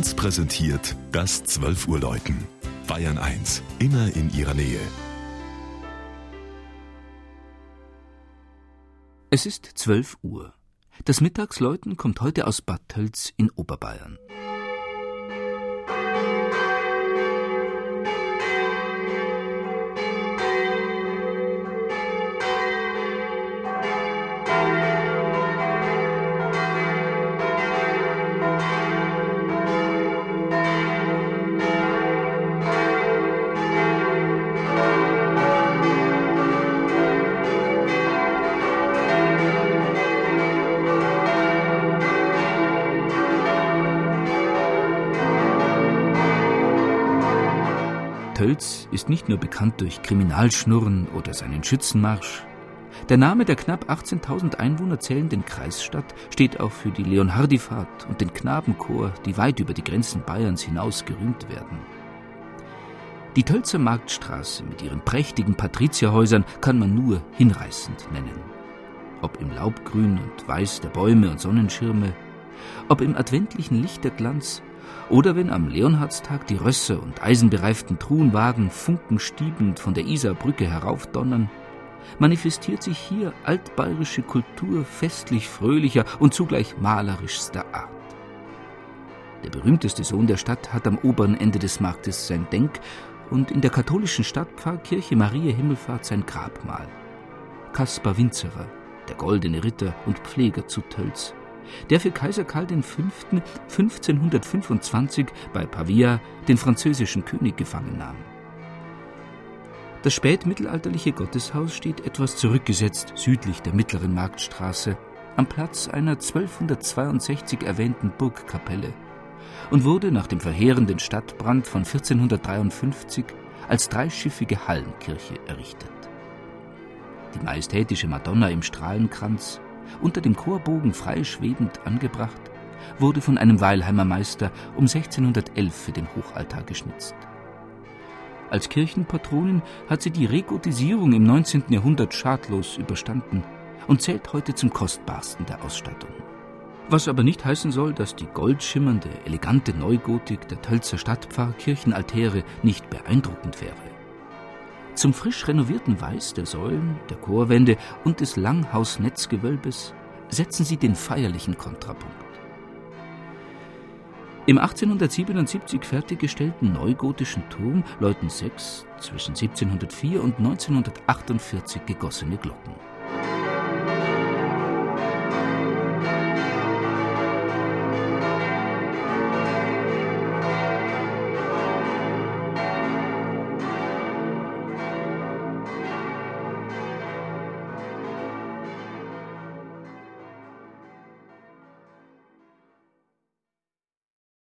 1 präsentiert das 12 Uhr Läuten. Bayern 1, immer in ihrer Nähe. Es ist 12 Uhr. Das Mittagsläuten kommt heute aus Bad Tölz in Oberbayern. Tölz ist nicht nur bekannt durch Kriminalschnurren oder seinen Schützenmarsch. Der Name der knapp 18.000 Einwohner zählenden Kreisstadt steht auch für die Leonhardifahrt und den Knabenchor, die weit über die Grenzen Bayerns hinaus gerühmt werden. Die Tölzer Marktstraße mit ihren prächtigen Patrizierhäusern kann man nur hinreißend nennen. Ob im Laubgrün und Weiß der Bäume und Sonnenschirme, ob im adventlichen Lichterglanz oder wenn am Leonhardstag die Rösser und eisenbereiften Truhenwagen funkenstiebend von der Isarbrücke heraufdonnern, manifestiert sich hier altbayerische Kultur festlich fröhlicher und zugleich malerischster Art. Der berühmteste Sohn der Stadt hat am oberen Ende des Marktes sein Denk und in der katholischen Stadtpfarrkirche Maria Himmelfahrt sein Grabmal. Kaspar Winzerer, der goldene Ritter und Pfleger zu Tölz, der für Kaiser Karl V. 1525 bei Pavia den französischen König gefangen nahm. Das spätmittelalterliche Gotteshaus steht etwas zurückgesetzt südlich der mittleren Marktstraße, am Platz einer 1262 erwähnten Burgkapelle und wurde nach dem verheerenden Stadtbrand von 1453 als dreischiffige Hallenkirche errichtet. Die majestätische Madonna im Strahlenkranz unter dem Chorbogen frei schwebend angebracht, wurde von einem Weilheimer Meister um 1611 für den Hochaltar geschnitzt. Als Kirchenpatronin hat sie die Regotisierung im 19. Jahrhundert schadlos überstanden und zählt heute zum kostbarsten der Ausstattung. Was aber nicht heißen soll, dass die goldschimmernde, elegante Neugotik der Tölzer Stadtpfarrkirchenaltäre nicht beeindruckend wäre. Zum frisch renovierten Weiß der Säulen, der Chorwände und des Langhausnetzgewölbes setzen sie den feierlichen Kontrapunkt. Im 1877 fertiggestellten neugotischen Turm läuten sechs zwischen 1704 und 1948 gegossene Glocken.